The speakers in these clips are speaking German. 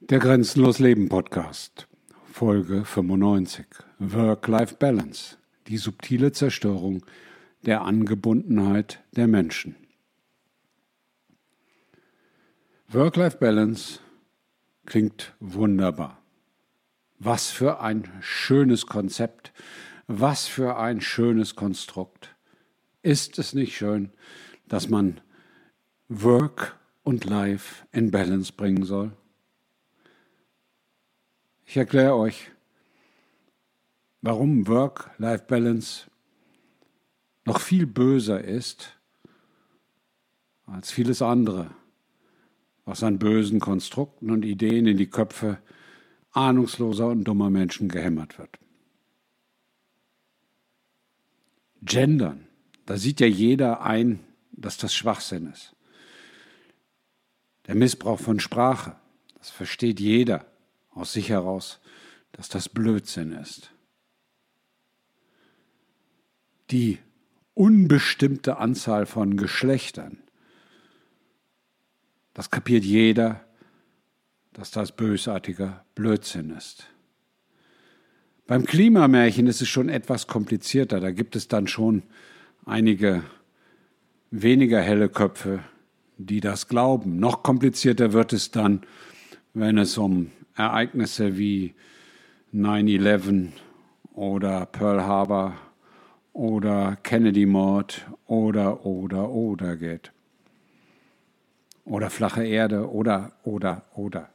Der Grenzenlos Leben Podcast, Folge 95. Work-Life-Balance, die subtile Zerstörung der Angebundenheit der Menschen. Work-Life-Balance klingt wunderbar. Was für ein schönes Konzept, was für ein schönes Konstrukt. Ist es nicht schön, dass man Work und Life in Balance bringen soll? Ich erkläre euch, warum Work-Life-Balance noch viel böser ist als vieles andere, was an bösen Konstrukten und Ideen in die Köpfe ahnungsloser und dummer Menschen gehämmert wird. Gendern, da sieht ja jeder ein, dass das Schwachsinn ist. Der Missbrauch von Sprache, das versteht jeder aus sich heraus, dass das Blödsinn ist. Die unbestimmte Anzahl von Geschlechtern, das kapiert jeder, dass das bösartiger Blödsinn ist. Beim Klimamärchen ist es schon etwas komplizierter. Da gibt es dann schon einige weniger helle Köpfe, die das glauben. Noch komplizierter wird es dann, wenn es um Ereignisse wie 9-11 oder Pearl Harbor oder Kennedy-Mord oder, oder, oder geht. Oder flache Erde oder, oder, oder.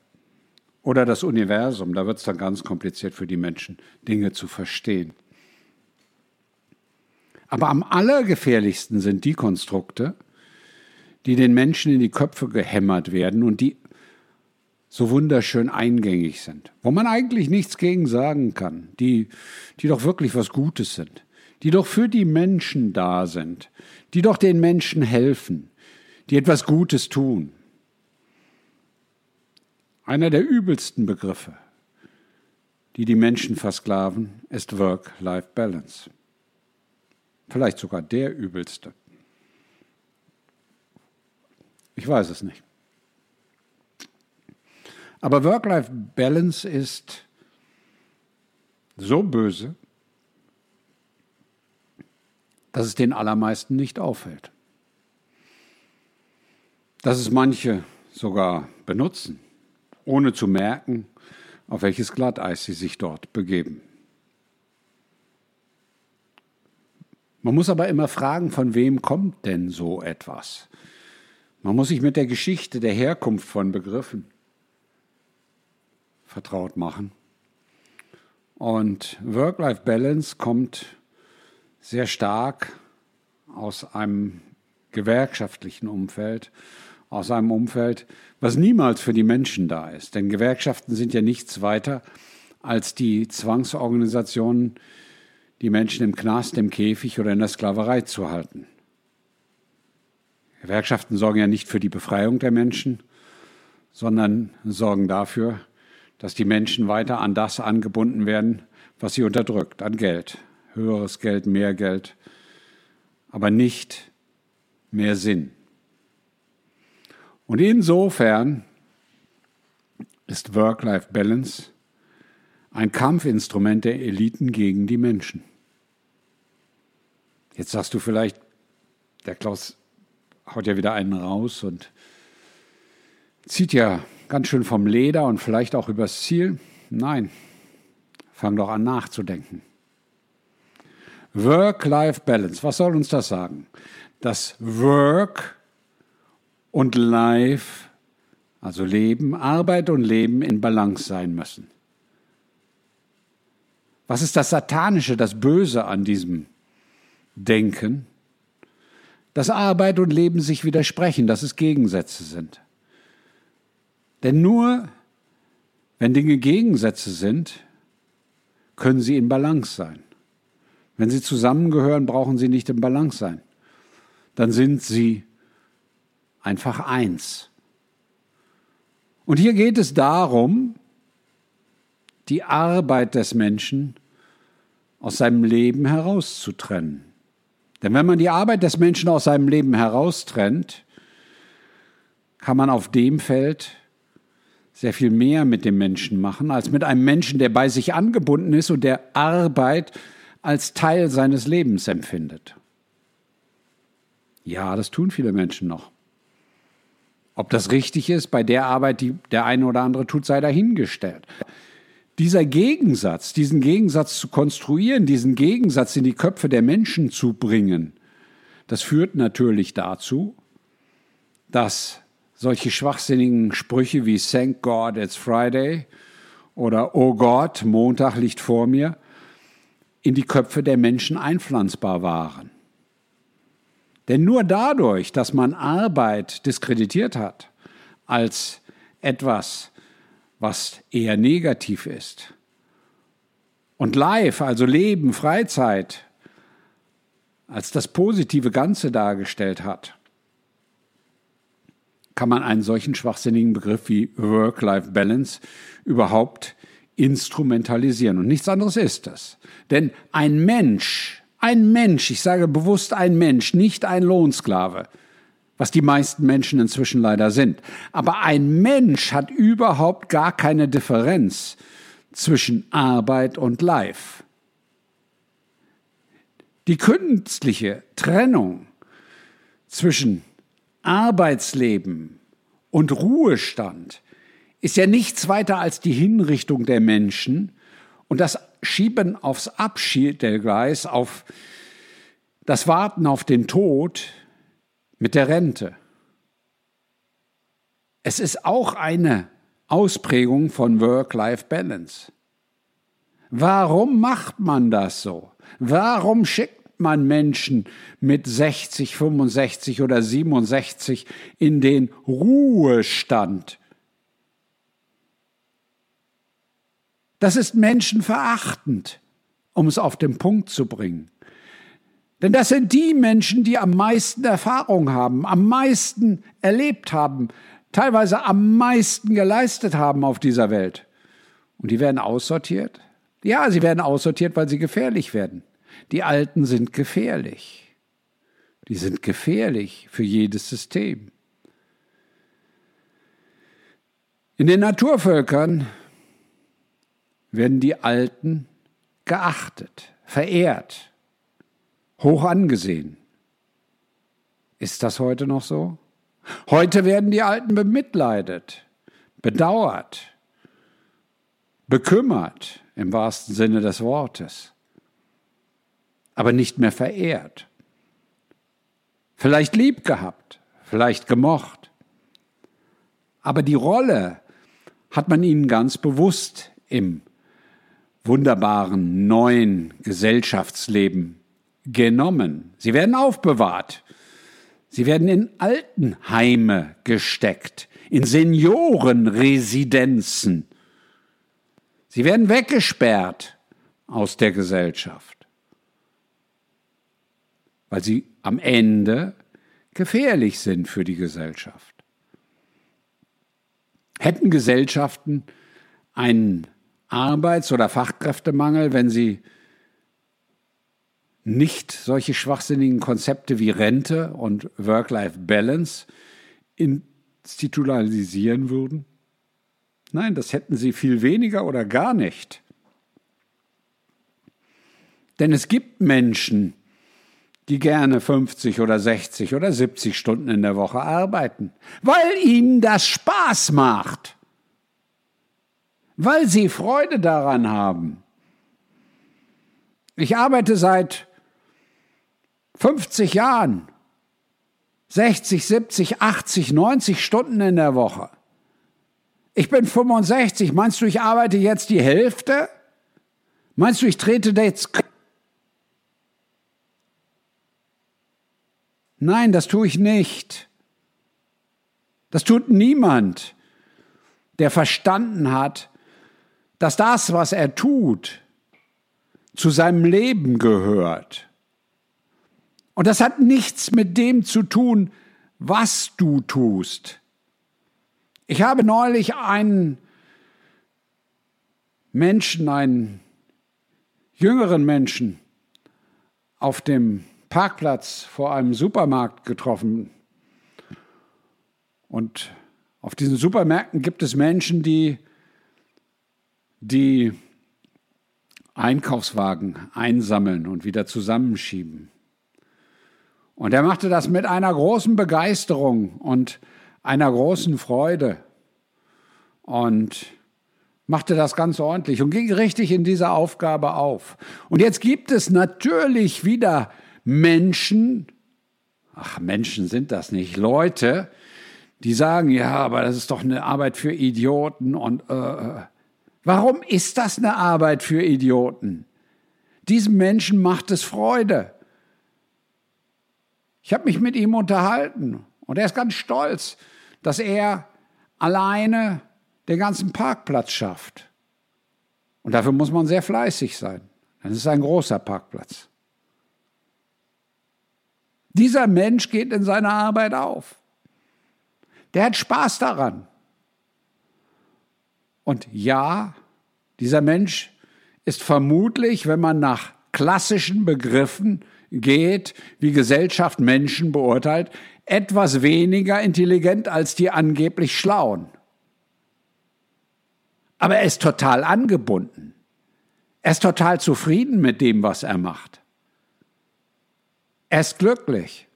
Oder das Universum, da wird es dann ganz kompliziert für die Menschen, Dinge zu verstehen. Aber am allergefährlichsten sind die Konstrukte, die den Menschen in die Köpfe gehämmert werden und die so wunderschön eingängig sind, wo man eigentlich nichts gegen sagen kann, die, die doch wirklich was Gutes sind, die doch für die Menschen da sind, die doch den Menschen helfen, die etwas Gutes tun. Einer der übelsten Begriffe, die die Menschen versklaven, ist Work-Life-Balance. Vielleicht sogar der übelste. Ich weiß es nicht. Aber Work-Life-Balance ist so böse, dass es den allermeisten nicht auffällt. Dass es manche sogar benutzen, ohne zu merken, auf welches Glatteis sie sich dort begeben. Man muss aber immer fragen, von wem kommt denn so etwas? Man muss sich mit der Geschichte der Herkunft von Begriffen vertraut machen. Und Work-Life-Balance kommt sehr stark aus einem gewerkschaftlichen Umfeld, aus einem Umfeld, was niemals für die Menschen da ist. Denn Gewerkschaften sind ja nichts weiter als die Zwangsorganisationen, die Menschen im Knast, im Käfig oder in der Sklaverei zu halten. Gewerkschaften sorgen ja nicht für die Befreiung der Menschen, sondern sorgen dafür, dass die Menschen weiter an das angebunden werden, was sie unterdrückt, an Geld. Höheres Geld, mehr Geld, aber nicht mehr Sinn. Und insofern ist Work-Life-Balance ein Kampfinstrument der Eliten gegen die Menschen. Jetzt sagst du vielleicht, der Klaus haut ja wieder einen raus und zieht ja ganz schön vom Leder und vielleicht auch übers Ziel? Nein, fang doch an nachzudenken. Work-Life-Balance, was soll uns das sagen? Dass Work und Life, also Leben, Arbeit und Leben in Balance sein müssen. Was ist das Satanische, das Böse an diesem Denken? Dass Arbeit und Leben sich widersprechen, dass es Gegensätze sind. Denn nur wenn Dinge Gegensätze sind, können sie in Balance sein. Wenn sie zusammengehören, brauchen sie nicht in Balance sein. Dann sind sie einfach eins. Und hier geht es darum, die Arbeit des Menschen aus seinem Leben herauszutrennen. Denn wenn man die Arbeit des Menschen aus seinem Leben heraustrennt, kann man auf dem Feld sehr viel mehr mit dem Menschen machen, als mit einem Menschen, der bei sich angebunden ist und der Arbeit als Teil seines Lebens empfindet. Ja, das tun viele Menschen noch. Ob das richtig ist bei der Arbeit, die der eine oder andere tut, sei dahingestellt. Dieser Gegensatz, diesen Gegensatz zu konstruieren, diesen Gegensatz in die Köpfe der Menschen zu bringen, das führt natürlich dazu, dass solche schwachsinnigen Sprüche wie Thank God it's Friday oder Oh Gott, Montag liegt vor mir, in die Köpfe der Menschen einpflanzbar waren. Denn nur dadurch, dass man Arbeit diskreditiert hat als etwas, was eher negativ ist, und Life, also Leben, Freizeit, als das positive Ganze dargestellt hat, kann man einen solchen schwachsinnigen Begriff wie Work-Life-Balance überhaupt instrumentalisieren. Und nichts anderes ist das. Denn ein Mensch, ein Mensch, ich sage bewusst ein Mensch, nicht ein Lohnsklave, was die meisten Menschen inzwischen leider sind. Aber ein Mensch hat überhaupt gar keine Differenz zwischen Arbeit und Life. Die künstliche Trennung zwischen Arbeitsleben und Ruhestand ist ja nichts weiter als die Hinrichtung der Menschen und das Schieben aufs Abstellgleis, auf das Warten auf den Tod mit der Rente. Es ist auch eine Ausprägung von Work-Life-Balance. Warum macht man das so? Warum schickt man Menschen mit 60, 65 oder 67 in den Ruhestand. Das ist menschenverachtend, um es auf den Punkt zu bringen. Denn das sind die Menschen, die am meisten Erfahrung haben, am meisten erlebt haben, teilweise am meisten geleistet haben auf dieser Welt. Und die werden aussortiert? Ja, sie werden aussortiert, weil sie gefährlich werden. Die Alten sind gefährlich. Die sind gefährlich für jedes System. In den Naturvölkern werden die Alten geachtet, verehrt, hoch angesehen. Ist das heute noch so? Heute werden die Alten bemitleidet, bedauert, bekümmert im wahrsten Sinne des Wortes aber nicht mehr verehrt. Vielleicht lieb gehabt, vielleicht gemocht. Aber die Rolle hat man ihnen ganz bewusst im wunderbaren neuen Gesellschaftsleben genommen. Sie werden aufbewahrt. Sie werden in Altenheime gesteckt, in Seniorenresidenzen. Sie werden weggesperrt aus der Gesellschaft weil sie am Ende gefährlich sind für die Gesellschaft. Hätten Gesellschaften einen Arbeits- oder Fachkräftemangel, wenn sie nicht solche schwachsinnigen Konzepte wie Rente und Work-Life-Balance institutionalisieren würden? Nein, das hätten sie viel weniger oder gar nicht. Denn es gibt Menschen, die gerne 50 oder 60 oder 70 Stunden in der Woche arbeiten, weil ihnen das Spaß macht, weil sie Freude daran haben. Ich arbeite seit 50 Jahren, 60, 70, 80, 90 Stunden in der Woche. Ich bin 65. Meinst du, ich arbeite jetzt die Hälfte? Meinst du, ich trete jetzt Nein, das tue ich nicht. Das tut niemand, der verstanden hat, dass das, was er tut, zu seinem Leben gehört. Und das hat nichts mit dem zu tun, was du tust. Ich habe neulich einen Menschen, einen jüngeren Menschen auf dem Parkplatz vor einem Supermarkt getroffen. Und Auf diesen Supermärkten gibt es Menschen, die die Einkaufswagen einsammeln und wieder zusammenschieben. Und er machte das mit einer großen Begeisterung und einer großen Freude und machte das ganz ordentlich und ging richtig in dieser Aufgabe auf. Und jetzt gibt es natürlich wieder Menschen, ach Menschen sind das nicht, Leute, die sagen, ja, aber das ist doch eine Arbeit für Idioten und äh, äh. warum ist das eine Arbeit für Idioten? Diesem Menschen macht es Freude. Ich habe mich mit ihm unterhalten und er ist ganz stolz, dass er alleine den ganzen Parkplatz schafft. Und dafür muss man sehr fleißig sein. Dann ist es ein großer Parkplatz. Dieser Mensch geht in seiner Arbeit auf. Der hat Spaß daran. Und ja, dieser Mensch ist vermutlich, wenn man nach klassischen Begriffen geht, wie Gesellschaft Menschen beurteilt, etwas weniger intelligent als die angeblich Schlauen. Aber er ist total angebunden. Er ist total zufrieden mit dem, was er macht. Er ist glücklich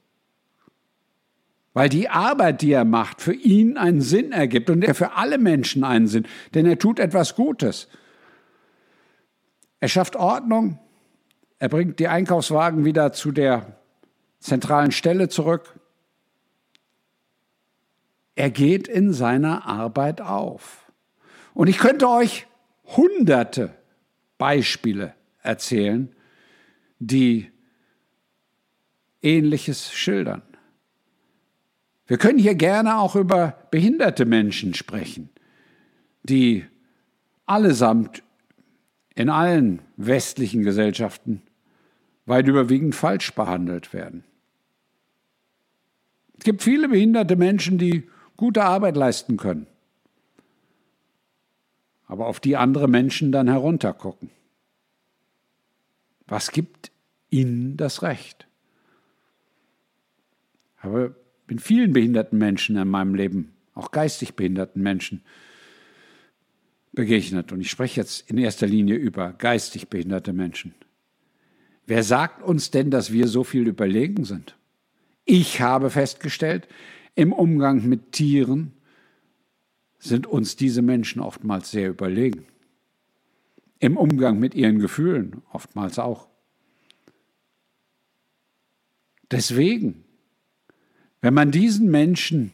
weil die Arbeit, die er macht, für ihn einen Sinn ergibt und er für alle Menschen einen Sinn, denn er tut etwas Gutes. Er schafft Ordnung, er bringt die Einkaufswagen wieder zu der zentralen Stelle zurück. Er geht in seiner Arbeit auf. Und ich könnte euch hunderte Beispiele erzählen, die Ähnliches schildern. Wir können hier gerne auch über behinderte Menschen sprechen, die allesamt in allen westlichen Gesellschaften weit überwiegend falsch behandelt werden. Es gibt viele behinderte Menschen, die gute Arbeit leisten können, aber auf die andere Menschen dann heruntergucken. Was gibt ihnen das Recht? Aber bin vielen behinderten Menschen in meinem Leben, auch geistig behinderten Menschen, begegnet. Und ich spreche jetzt in erster Linie über geistig behinderte Menschen. Wer sagt uns denn, dass wir so viel überlegen sind? Ich habe festgestellt, im Umgang mit Tieren sind uns diese Menschen oftmals sehr überlegen. Im Umgang mit ihren Gefühlen oftmals auch. Deswegen wenn man diesen Menschen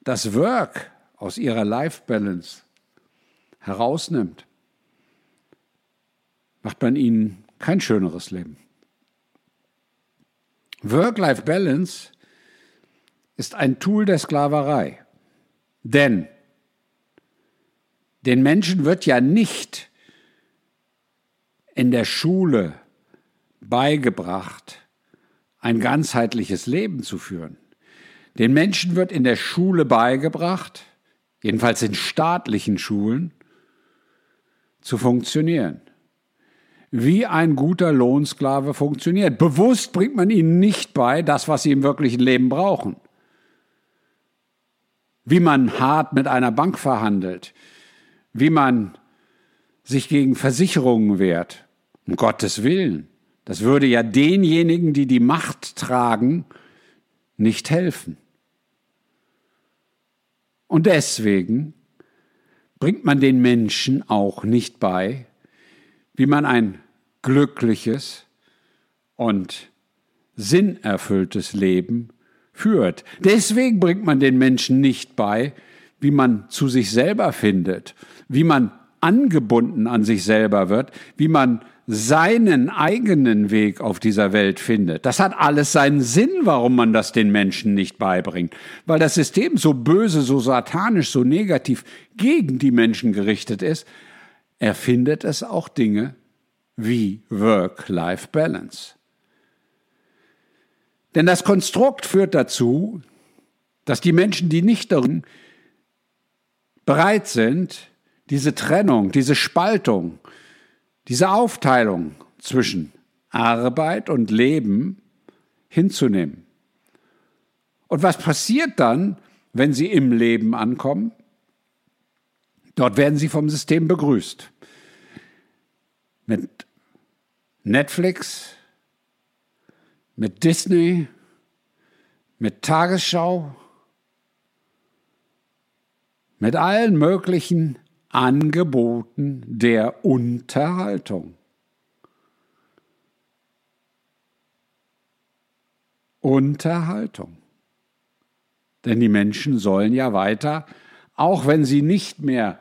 das Work aus ihrer Life Balance herausnimmt, macht man ihnen kein schöneres Leben. Work-Life Balance ist ein Tool der Sklaverei. Denn den Menschen wird ja nicht in der Schule beigebracht, ein ganzheitliches Leben zu führen. Den Menschen wird in der Schule beigebracht, jedenfalls in staatlichen Schulen, zu funktionieren. Wie ein guter Lohnsklave funktioniert. Bewusst bringt man ihnen nicht bei, das, was sie im wirklichen Leben brauchen. Wie man hart mit einer Bank verhandelt, wie man sich gegen Versicherungen wehrt, um Gottes Willen. Das würde ja denjenigen, die die Macht tragen, nicht helfen. Und deswegen bringt man den Menschen auch nicht bei, wie man ein glückliches und sinnerfülltes Leben führt. Deswegen bringt man den Menschen nicht bei, wie man zu sich selber findet, wie man angebunden an sich selber wird, wie man seinen eigenen Weg auf dieser Welt findet. Das hat alles seinen Sinn, warum man das den Menschen nicht beibringt. Weil das System so böse, so satanisch, so negativ gegen die Menschen gerichtet ist, erfindet es auch Dinge wie Work-Life-Balance. Denn das Konstrukt führt dazu, dass die Menschen, die nicht darin bereit sind, diese Trennung, diese Spaltung, diese Aufteilung zwischen Arbeit und Leben hinzunehmen. Und was passiert dann, wenn sie im Leben ankommen. Dort werden sie vom System begrüßt. Mit Netflix, mit Disney, mit Tagesschau, mit allen möglichen Angeboten der Unterhaltung. Unterhaltung. Denn die Menschen sollen ja weiter, auch wenn sie nicht mehr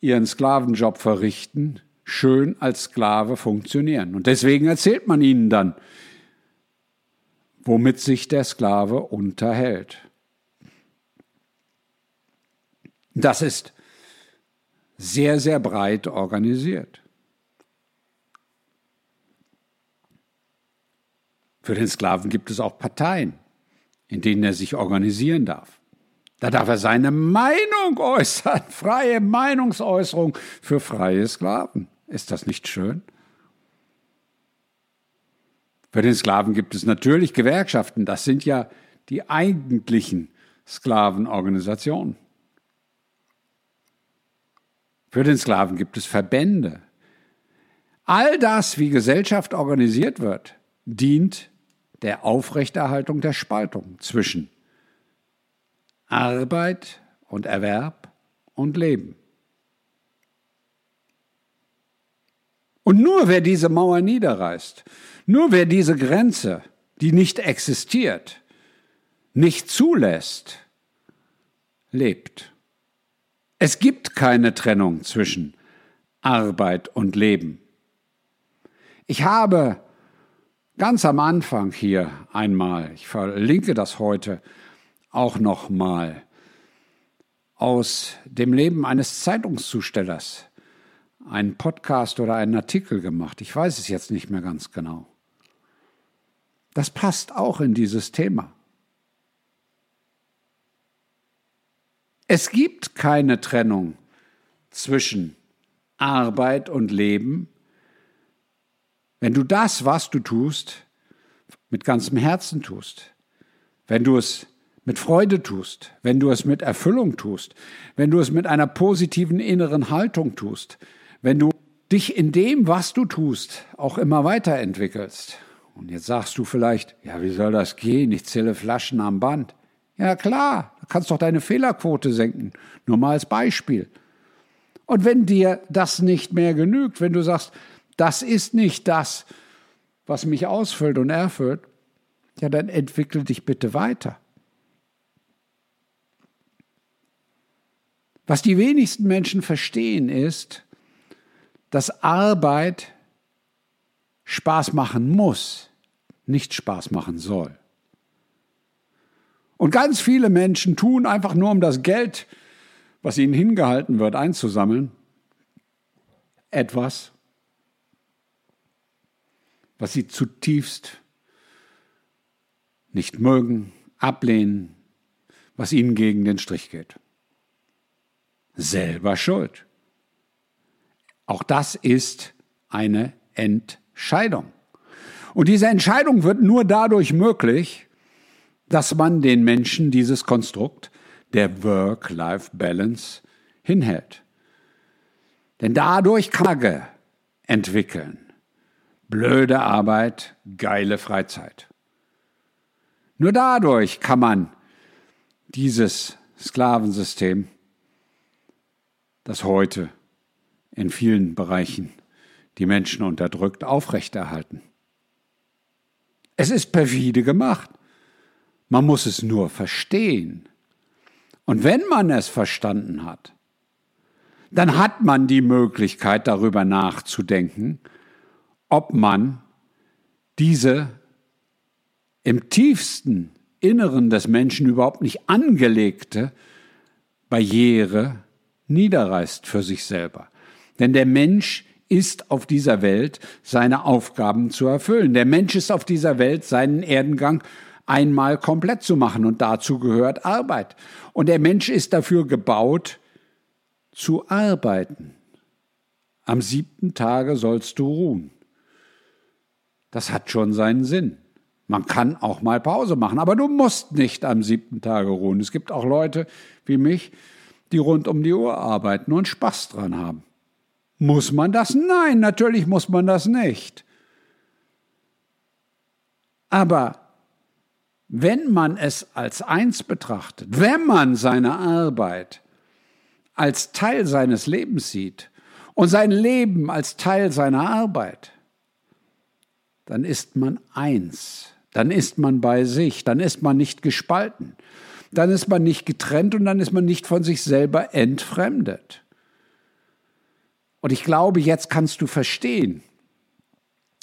ihren Sklavenjob verrichten, schön als Sklave funktionieren. Und deswegen erzählt man ihnen dann, womit sich der Sklave unterhält. Das ist sehr, sehr breit organisiert. Für den Sklaven gibt es auch Parteien, in denen er sich organisieren darf. Da darf er seine Meinung äußern, freie Meinungsäußerung für freie Sklaven. Ist das nicht schön? Für den Sklaven gibt es natürlich Gewerkschaften, das sind ja die eigentlichen Sklavenorganisationen. Für den Sklaven gibt es Verbände. All das, wie Gesellschaft organisiert wird, dient der Aufrechterhaltung der Spaltung zwischen Arbeit und Erwerb und Leben. Und nur wer diese Mauer niederreißt, nur wer diese Grenze, die nicht existiert, nicht zulässt, lebt. Es gibt keine Trennung zwischen Arbeit und Leben. Ich habe ganz am Anfang hier einmal, ich verlinke das heute auch nochmal, aus dem Leben eines Zeitungszustellers einen Podcast oder einen Artikel gemacht. Ich weiß es jetzt nicht mehr ganz genau. Das passt auch in dieses Thema. Es gibt keine Trennung zwischen Arbeit und Leben, wenn du das, was du tust, mit ganzem Herzen tust, wenn du es mit Freude tust, wenn du es mit Erfüllung tust, wenn du es mit einer positiven inneren Haltung tust, wenn du dich in dem, was du tust, auch immer weiterentwickelst. Und jetzt sagst du vielleicht, ja, wie soll das gehen? Ich zähle Flaschen am Band. Ja klar, du kannst doch deine Fehlerquote senken. Nur mal als Beispiel. Und wenn dir das nicht mehr genügt, wenn du sagst, das ist nicht das, was mich ausfüllt und erfüllt, ja, dann entwickel dich bitte weiter. Was die wenigsten Menschen verstehen ist, dass Arbeit Spaß machen muss, nicht Spaß machen soll. Und ganz viele Menschen tun einfach nur, um das Geld, was ihnen hingehalten wird, einzusammeln, etwas, was sie zutiefst nicht mögen, ablehnen, was ihnen gegen den Strich geht. Selber schuld. Auch das ist eine Entscheidung. Und diese Entscheidung wird nur dadurch möglich, dass man den Menschen dieses Konstrukt der Work-Life-Balance hinhält. Denn dadurch kann man entwickeln blöde Arbeit, geile Freizeit. Nur dadurch kann man dieses Sklavensystem, das heute in vielen Bereichen die Menschen unterdrückt, aufrechterhalten. Es ist perfide gemacht. Man muss es nur verstehen. Und wenn man es verstanden hat, dann hat man die Möglichkeit darüber nachzudenken, ob man diese im tiefsten Inneren des Menschen überhaupt nicht angelegte Barriere niederreißt für sich selber. Denn der Mensch ist auf dieser Welt, seine Aufgaben zu erfüllen. Der Mensch ist auf dieser Welt, seinen Erdengang einmal komplett zu machen und dazu gehört Arbeit. Und der Mensch ist dafür gebaut, zu arbeiten. Am siebten Tage sollst du ruhen. Das hat schon seinen Sinn. Man kann auch mal Pause machen, aber du musst nicht am siebten Tage ruhen. Es gibt auch Leute wie mich, die rund um die Uhr arbeiten und Spaß dran haben. Muss man das? Nein, natürlich muss man das nicht. Aber wenn man es als eins betrachtet, wenn man seine Arbeit als Teil seines Lebens sieht und sein Leben als Teil seiner Arbeit, dann ist man eins, dann ist man bei sich, dann ist man nicht gespalten, dann ist man nicht getrennt und dann ist man nicht von sich selber entfremdet. Und ich glaube, jetzt kannst du verstehen,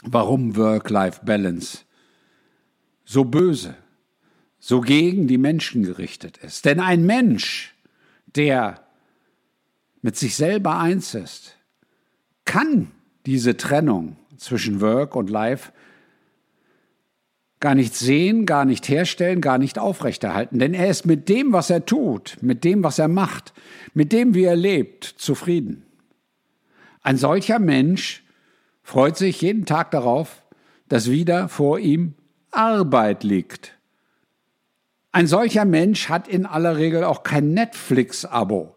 warum Work-Life-Balance so böse, so gegen die Menschen gerichtet ist. Denn ein Mensch, der mit sich selber eins ist, kann diese Trennung zwischen Work und Life gar nicht sehen, gar nicht herstellen, gar nicht aufrechterhalten. Denn er ist mit dem, was er tut, mit dem, was er macht, mit dem, wie er lebt, zufrieden. Ein solcher Mensch freut sich jeden Tag darauf, dass wieder vor ihm Arbeit liegt. Ein solcher Mensch hat in aller Regel auch kein Netflix-Abo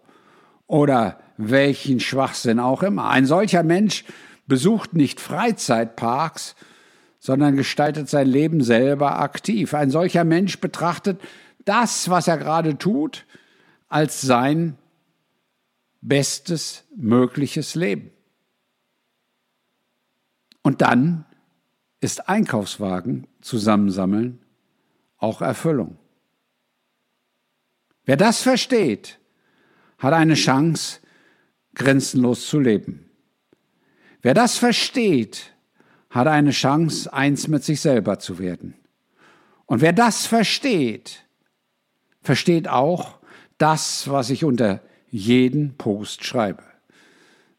oder welchen Schwachsinn auch immer. Ein solcher Mensch besucht nicht Freizeitparks, sondern gestaltet sein Leben selber aktiv. Ein solcher Mensch betrachtet das, was er gerade tut, als sein bestes mögliches Leben. Und dann ist Einkaufswagen zusammensammeln auch Erfüllung. Wer das versteht, hat eine Chance, grenzenlos zu leben. Wer das versteht, hat eine Chance, eins mit sich selber zu werden. Und wer das versteht, versteht auch das, was ich unter jeden Post schreibe.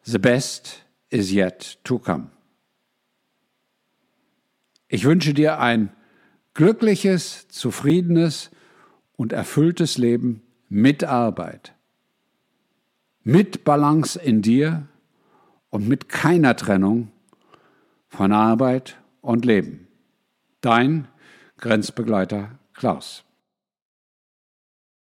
The best is yet to come. Ich wünsche dir ein glückliches, zufriedenes und erfülltes Leben mit Arbeit, mit Balance in dir und mit keiner Trennung von Arbeit und Leben. Dein Grenzbegleiter Klaus.